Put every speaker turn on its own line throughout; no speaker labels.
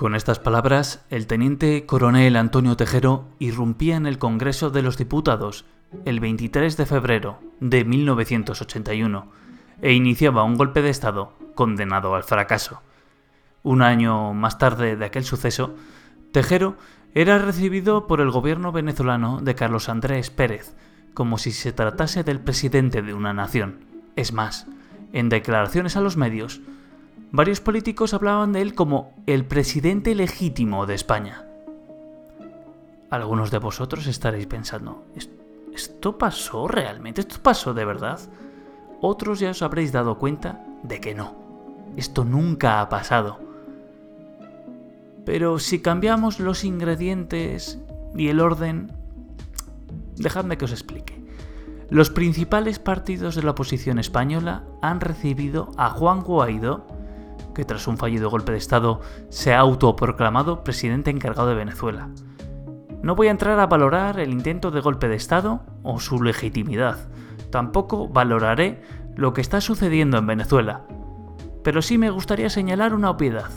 Con estas palabras, el teniente coronel Antonio Tejero irrumpía en el Congreso de los Diputados el 23 de febrero de 1981 e iniciaba un golpe de Estado condenado al fracaso. Un año más tarde de aquel suceso, Tejero era recibido por el gobierno venezolano de Carlos Andrés Pérez como si se tratase del presidente de una nación. Es más, en declaraciones a los medios, varios políticos hablaban de él como el presidente legítimo de España. Algunos de vosotros estaréis pensando, ¿esto pasó realmente? ¿Esto pasó de verdad? Otros ya os habréis dado cuenta de que no. Esto nunca ha pasado. Pero si cambiamos los ingredientes y el orden, dejadme que os explique. Los principales partidos de la oposición española han recibido a Juan Guaidó que tras un fallido golpe de Estado se ha autoproclamado presidente encargado de Venezuela. No voy a entrar a valorar el intento de golpe de Estado o su legitimidad. Tampoco valoraré lo que está sucediendo en Venezuela. Pero sí me gustaría señalar una obviedad.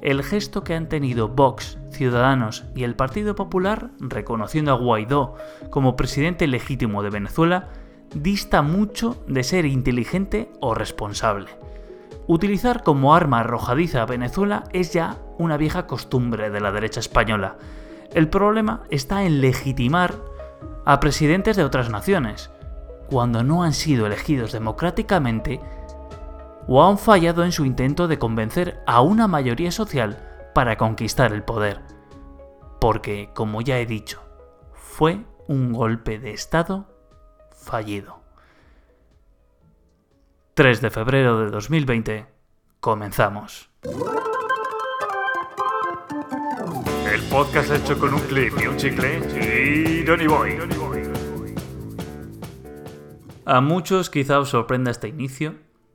El gesto que han tenido Vox, Ciudadanos y el Partido Popular reconociendo a Guaidó como presidente legítimo de Venezuela dista mucho de ser inteligente o responsable. Utilizar como arma arrojadiza a Venezuela es ya una vieja costumbre de la derecha española. El problema está en legitimar a presidentes de otras naciones, cuando no han sido elegidos democráticamente o han fallado en su intento de convencer a una mayoría social para conquistar el poder. Porque, como ya he dicho, fue un golpe de Estado fallido. 3 de febrero de 2020, comenzamos.
El podcast hecho con un clip y un chicle y Donny Boy.
A muchos quizá os sorprenda este inicio.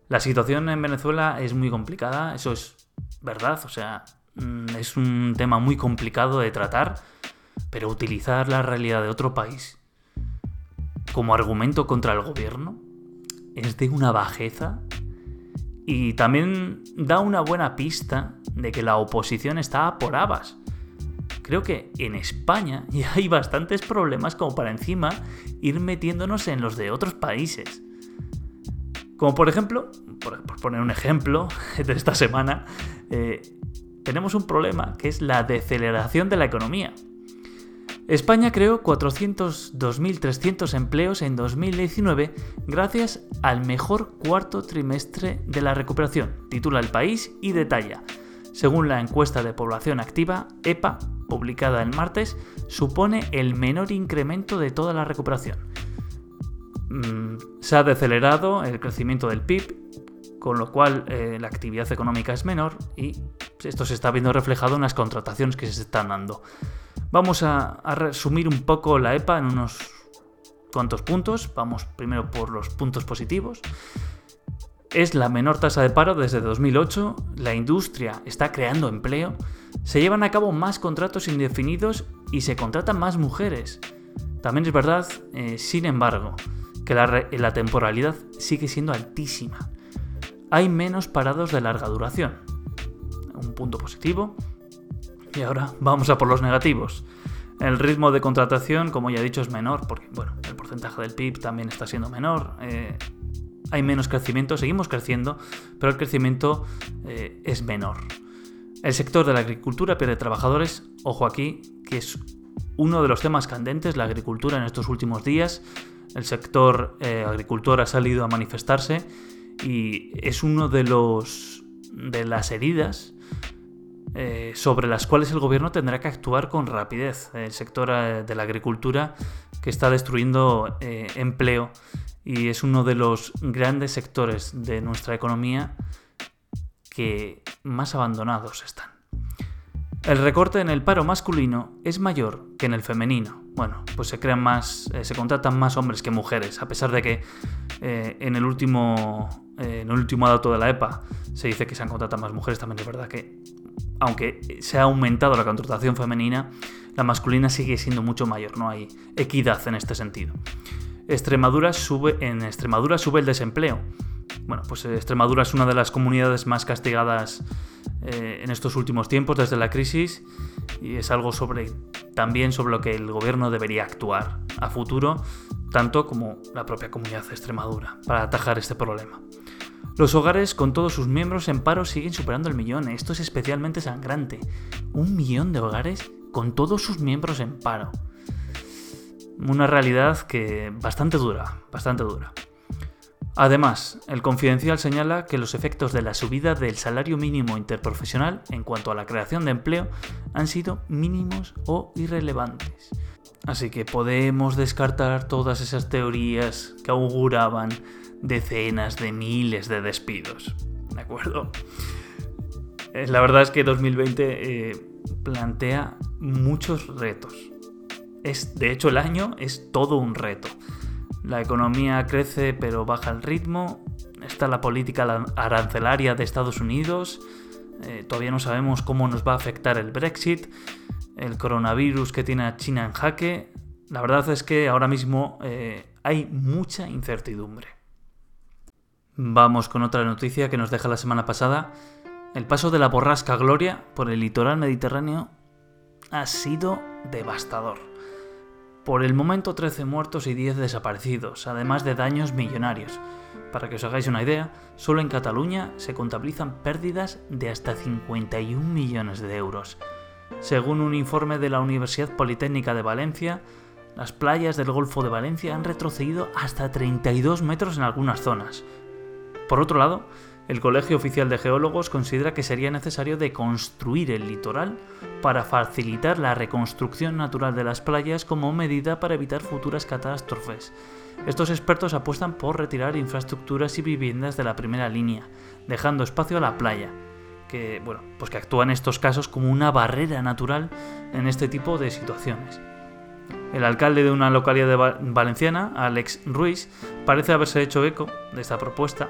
La situación en Venezuela es muy complicada, eso es verdad, o sea, mm, es un tema muy complicado de tratar, pero utilizar la realidad de otro país como argumento contra el gobierno es de una bajeza y también da una buena pista de que la oposición está por habas. Creo que en España ya hay bastantes problemas como para encima ir metiéndonos en los de otros países. Como por ejemplo, por, poner un ejemplo de esta semana, eh, tenemos un problema que es la deceleración de la economía. España creó 402.300 empleos en 2019 gracias al mejor cuarto trimestre de la recuperación, titula El País y detalla. Según la encuesta de población activa, EPA, publicada el martes, supone el menor incremento de toda la recuperación. Mm, se ha decelerado el crecimiento del PIB, con lo cual eh, la actividad económica es menor y esto se está viendo reflejado en las contrataciones que se están dando. Vamos a, resumir un poco la EPA en unos cuantos puntos. Vamos primero por los puntos positivos. Es la menor tasa de paro desde 2008, la industria está creando empleo, se llevan a cabo más contratos indefinidos y se contratan más mujeres. También es verdad, eh, sin embargo, que la temporalidad sigue siendo altísima. Hay menos parados de larga duración. Un punto positivo. Y ahora vamos a por los negativos. El ritmo de contratación, como ya he dicho, es menor, porque bueno, el porcentaje del PIB también está siendo menor. Eh, hay menos crecimiento, seguimos creciendo, pero el crecimiento eh, es menor. El sector de la agricultura pierde trabajadores, ojo aquí, que es uno de los temas candentes, la agricultura en estos últimos días. El sector eh, agricultor ha salido a manifestarse y es uno de los de las heridas eh, sobre las cuales el gobierno tendrá que actuar con rapidez. El sector eh, de la agricultura que está destruyendo eh, empleo y es uno de los grandes sectores de nuestra economía que más abandonados están. El recorte en el paro masculino es mayor que en el femenino. Bueno, pues se crean más, se contratan más hombres que mujeres, a pesar de que en el último en el último dato de la EPA se dice que se han contratado más mujeres, también es verdad que aunque se ha aumentado la contratación femenina, la masculina sigue siendo mucho mayor, no hay equidad en este sentido. Extremadura sube, en Extremadura sube el desempleo. Bueno, pues Extremadura es una de las comunidades más castigadas eh, en estos últimos tiempos desde la crisis y es algo sobre también sobre lo que el gobierno debería actuar a futuro, tanto como la propia comunidad de Extremadura, para atajar este problema. Los hogares con todos sus miembros en paro siguen superando el millón. Esto es especialmente sangrante. Un millón de hogares con todos sus miembros en paro. Una realidad que bastante dura, bastante dura. Además, el confidencial señala que los efectos de la subida del salario mínimo interprofesional en cuanto a la creación de empleo han sido mínimos o irrelevantes. Así que podemos descartar todas esas teorías que auguraban decenas de miles de despidos. ¿De acuerdo? Eh, la verdad es que 2020 eh, plantea muchos retos. Es, de hecho, el año es todo un reto. La economía crece pero baja el ritmo. Está la política arancelaria de Estados Unidos. Eh, todavía no sabemos cómo nos va a afectar el Brexit. El coronavirus que tiene a China en jaque. La verdad es que ahora mismo hay mucha incertidumbre. Vamos con otra noticia que nos deja la semana pasada. El paso de la borrasca Gloria por el litoral mediterráneo ha sido devastador. Por el momento 13 muertos y 10 desaparecidos, además de daños millonarios. Para que os hagáis una idea, solo en Cataluña se contabilizan pérdidas de hasta 51 millones de euros. Según un informe de la Universidad Politécnica de Valencia, las playas del Golfo de Valencia han retrocedido hasta 32 metros en algunas zonas, por otro lado, el Colegio Oficial de Geólogos considera que sería necesario deconstruir el litoral para facilitar la reconstrucción natural de las playas como medida para evitar futuras catástrofes. Estos expertos apuestan por retirar infraestructuras y viviendas de la primera línea, dejando espacio a la playa, que bueno, pues que actúa en estos casos como una barrera natural en este tipo de situaciones. El alcalde de una localidad valenciana, Alex Ruiz, parece haberse hecho eco de esta propuesta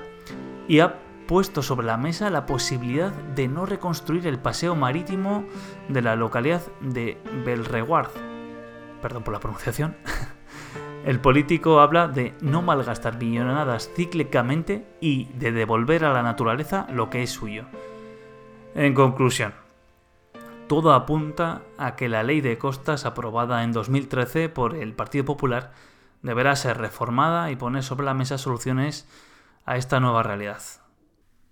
y ha puesto sobre la mesa la posibilidad de no reconstruir el paseo marítimo de la localidad de Belreguard. Perdón por la pronunciación. El político habla de no malgastar millonadas cíclicamente y de devolver a la naturaleza lo que es suyo. En conclusión, todo apunta a que la ley de costas aprobada en 2013 por el Partido Popular deberá ser reformada y poner sobre la mesa soluciones a esta nueva realidad.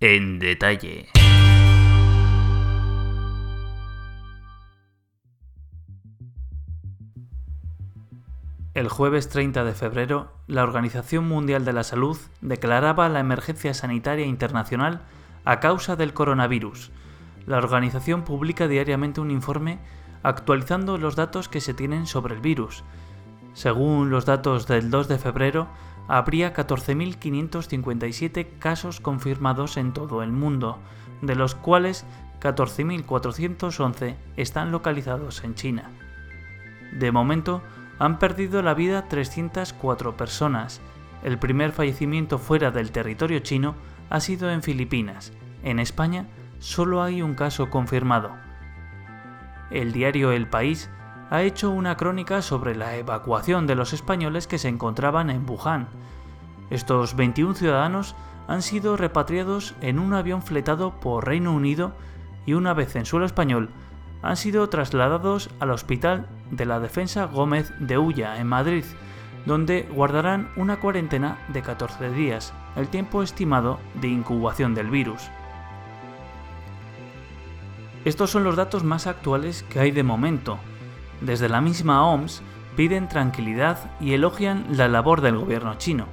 En detalle. El jueves 30 de febrero, la Organización Mundial de la Salud declaraba la emergencia sanitaria internacional a causa del coronavirus, la organización publica diariamente un informe actualizando los datos que se tienen sobre el virus. Según los datos del 2 de febrero, habría 14.557 casos confirmados en todo el mundo, de los cuales 14.411 están localizados en China. De momento, han perdido la vida 304 personas. El primer fallecimiento fuera del territorio chino ha sido en Filipinas. En España, solo hay un caso confirmado. El diario El País ha hecho una crónica sobre la evacuación de los españoles que se encontraban en Wuhan. Estos 21 ciudadanos han sido repatriados en un avión fletado por Reino Unido y una vez en suelo español han sido trasladados al Hospital de la Defensa Gómez de Ulla en Madrid, donde guardarán una cuarentena de 14 días, el tiempo estimado de incubación del virus. Estos son los datos más actuales que hay de momento. Desde la misma OMS piden tranquilidad y elogian la labor del gobierno chino.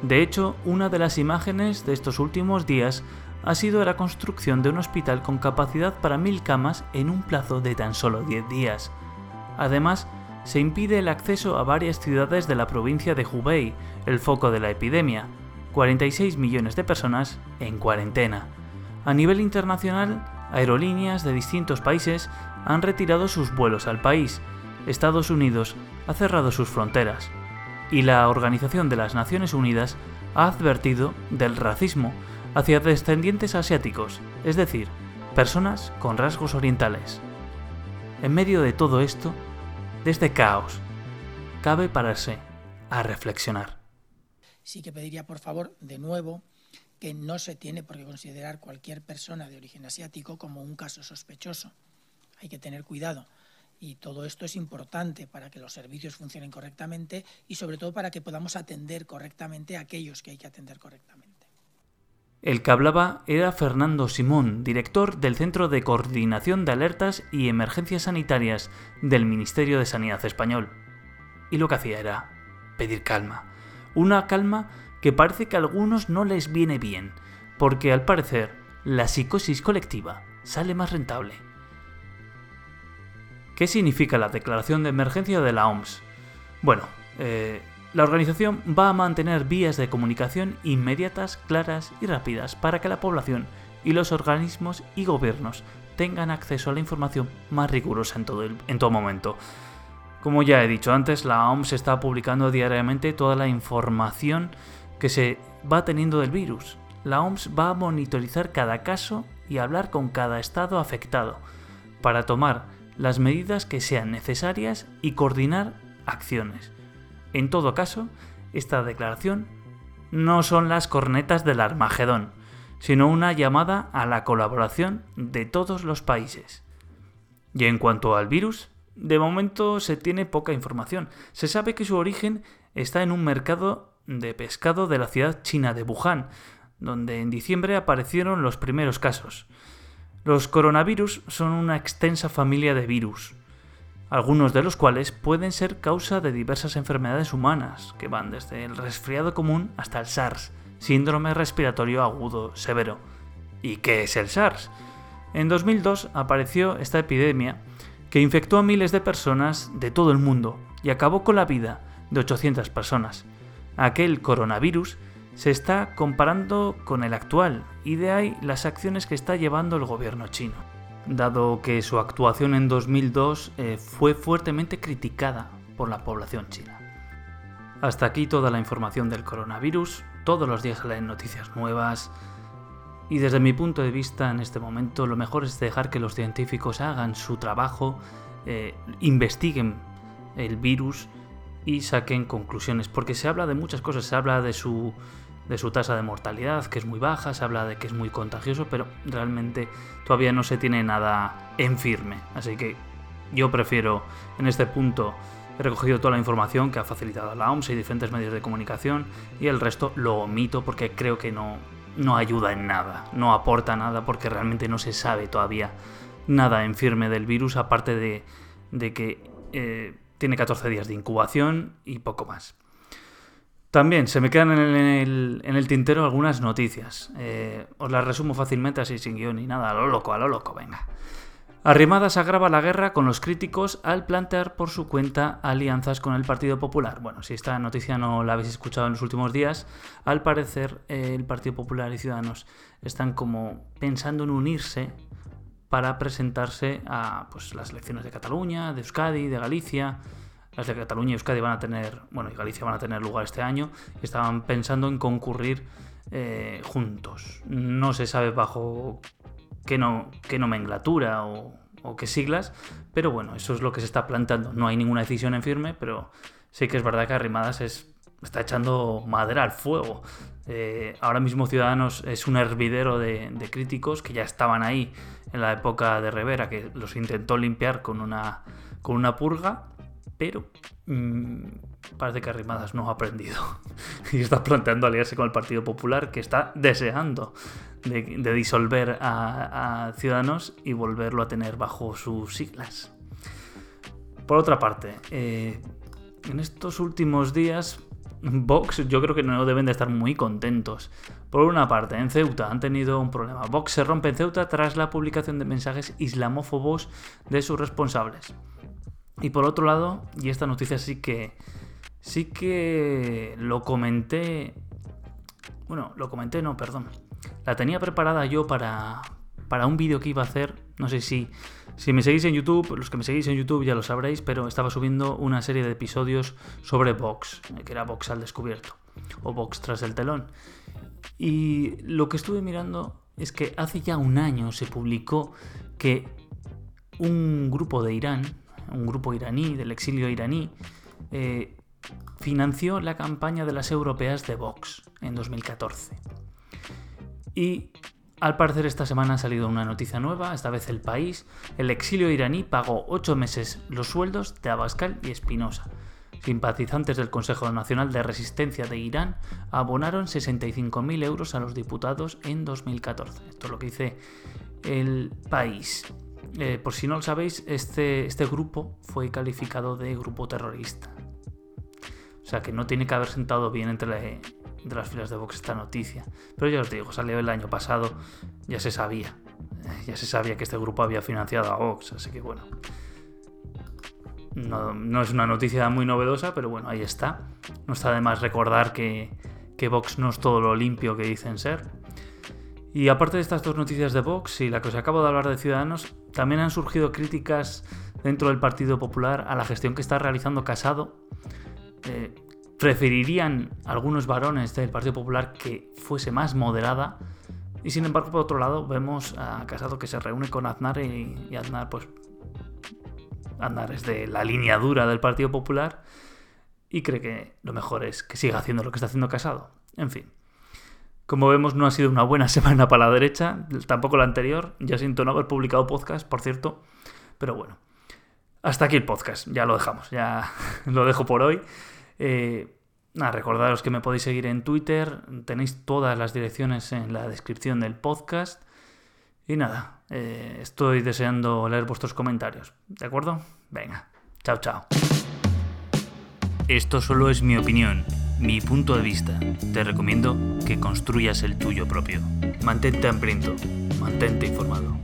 De hecho, una de las imágenes de estos últimos días ha sido la construcción de un hospital con capacidad para mil camas en un plazo de tan solo 10 días. Además, se impide el acceso a varias ciudades de la provincia de Hubei, el foco de la epidemia. 46 millones de personas en cuarentena. A nivel internacional, aerolíneas de distintos países han retirado sus vuelos al país, Estados Unidos ha cerrado sus fronteras y la Organización de las Naciones Unidas ha advertido del racismo hacia descendientes asiáticos, es decir, personas con rasgos orientales. En medio de todo esto, de este caos, cabe pararse a reflexionar.
Sí que pediría por favor de nuevo que no se tiene por qué considerar cualquier persona de origen asiático como un caso sospechoso. Hay que tener cuidado. Y todo esto es importante para que los servicios funcionen correctamente y sobre todo para que podamos atender correctamente a aquellos que hay que atender correctamente.
El que hablaba era Fernando Simón, director del Centro de Coordinación de Alertas y Emergencias Sanitarias del Ministerio de Sanidad español. Y lo que hacía era pedir calma. Una calma que parece que a algunos no les viene bien, porque al parecer la psicosis colectiva sale más rentable. ¿Qué significa la declaración de emergencia de la OMS? Bueno, eh, la organización va a mantener vías de comunicación inmediatas, claras y rápidas para que la población y los organismos y gobiernos tengan acceso a la información más rigurosa en todo, en todo momento. Como ya he dicho antes, la OMS está publicando diariamente toda la información que se va teniendo del virus. La OMS va a monitorizar cada caso y hablar con cada estado afectado para tomar las medidas que sean necesarias y coordinar acciones. En todo caso, esta declaración no son las cornetas del Armagedón, sino una llamada a la colaboración de todos los países. Y en cuanto al virus, de momento se tiene poca información. Se sabe que su origen está en un mercado de pescado de la ciudad china de Wuhan, donde en diciembre aparecieron los primeros casos. Los coronavirus son una extensa familia de virus, algunos de los cuales pueden ser causa de diversas enfermedades humanas, que van desde el resfriado común hasta el SARS, síndrome respiratorio agudo severo. ¿Y qué es el SARS? En 2002 apareció esta epidemia que infectó a miles de personas de todo el mundo y acabó con la vida de 800 personas. Aquel coronavirus se está comparando con el actual y de ahí las acciones que está llevando el gobierno chino, dado que su actuación en 2002 eh, fue fuertemente criticada por la población china. Hasta aquí toda la información del coronavirus, todos los días salen noticias nuevas. Y desde mi punto de vista en este momento lo mejor es dejar que los científicos hagan su trabajo, eh, investiguen el virus y saquen conclusiones, porque se habla de muchas cosas, se habla de su de su tasa de mortalidad, que es muy baja, se habla de que es muy contagioso, pero realmente todavía no se tiene nada en firme. Así que yo prefiero, en este punto, he recogido toda la información que ha facilitado la OMS y diferentes medios de comunicación, y el resto lo omito porque creo que no, no ayuda en nada, no aporta nada, porque realmente no se sabe todavía nada en firme del virus, aparte de, de que eh, tiene 14 días de incubación y poco más. También se me quedan en el, tintero algunas noticias. Eh, os las resumo fácilmente así sin guion ni nada. A lo loco, a lo loco, venga. Arrimadas agrava la guerra con los críticos al plantear por su cuenta alianzas con el Partido Popular. Bueno, si esta noticia no la habéis escuchado en los últimos días, al parecer el Partido Popular y Ciudadanos están como pensando en unirse para presentarse a pues, las elecciones de Cataluña, de Euskadi, de Galicia las de Cataluña y Euskadi van a tener, bueno, y Galicia van a tener lugar este año, estaban pensando en concurrir eh, juntos. No se sabe bajo qué, no, qué nomenclatura o, qué siglas, pero bueno, eso es lo que se está planteando. No hay ninguna decisión en firme, pero sí que es verdad que Arrimadas es, está echando madera al fuego. Eh, ahora mismo Ciudadanos es un hervidero de, críticos que ya estaban ahí en la época de Rivera, que los intentó limpiar con una, con una purga pero mm, parece que Arrimadas no ha aprendido y está planteando aliarse con el Partido Popular que está deseando de, disolver a, Ciudadanos y volverlo a tener bajo sus siglas. Por otra parte, eh, en estos últimos días Vox yo creo que no deben de estar muy contentos. Por una parte, en Ceuta han tenido un problema. Vox se rompe en Ceuta tras la publicación de mensajes islamófobos de sus responsables. Y por otro lado, y esta noticia sí que sí que lo comenté, bueno, lo comenté, no, perdón. La tenía preparada yo para para un vídeo que iba a hacer, no sé si si me seguís en YouTube, los que me seguís en YouTube ya lo sabréis, pero estaba subiendo una serie de episodios sobre Vox, que era Vox al descubierto o Vox tras el telón. Y lo que estuve mirando es que hace ya un año se publicó que un grupo de Irán, un grupo iraní, del exilio iraní, eh, financió la campaña de las europeas de Vox en 2014. Y al parecer esta semana ha salido una noticia nueva, esta vez el país. El exilio iraní pagó 8 meses los sueldos de Abascal y Espinosa. Simpatizantes del Consejo Nacional de Resistencia de Irán abonaron 65.000 euros a los diputados en 2014. Esto es lo que dice el país. Eh, por si no lo sabéis, este, este grupo fue calificado de grupo terrorista. O sea que no tiene que haber sentado bien entre, entre las filas de Vox esta noticia. Pero ya os digo, salió el año pasado, ya se sabía. Ya se sabía que este grupo había financiado a Vox, así que bueno. No, es una noticia muy novedosa, pero bueno, ahí está. No está de más recordar que, que Vox no es todo lo limpio que dicen ser. Y aparte de estas dos noticias de Vox y la que os acabo de hablar de Ciudadanos, también han surgido críticas dentro del Partido Popular a la gestión que está realizando Casado. Eh, preferirían algunos varones del Partido Popular que fuese más moderada. Y sin embargo, por otro lado, vemos a Casado que se reúne con Aznar y, y Aznar, pues. Aznar es de la línea dura del Partido Popular y cree que lo mejor es que siga haciendo lo que está haciendo Casado. En fin. Como vemos, no ha sido una buena semana para la derecha, tampoco la anterior. Ya siento no haber publicado podcast, por cierto. Pero bueno, hasta aquí el podcast, ya lo dejamos, ya lo dejo por hoy. Eh, recordaros que me podéis seguir en Twitter, tenéis todas las direcciones en la descripción del podcast. Y nada, eh, estoy deseando leer vuestros comentarios, ¿de acuerdo? Venga, chao, chao. Esto solo es mi opinión mi punto de vista. Te recomiendo que construyas el tuyo propio. Mantente hambriento, mantente informado.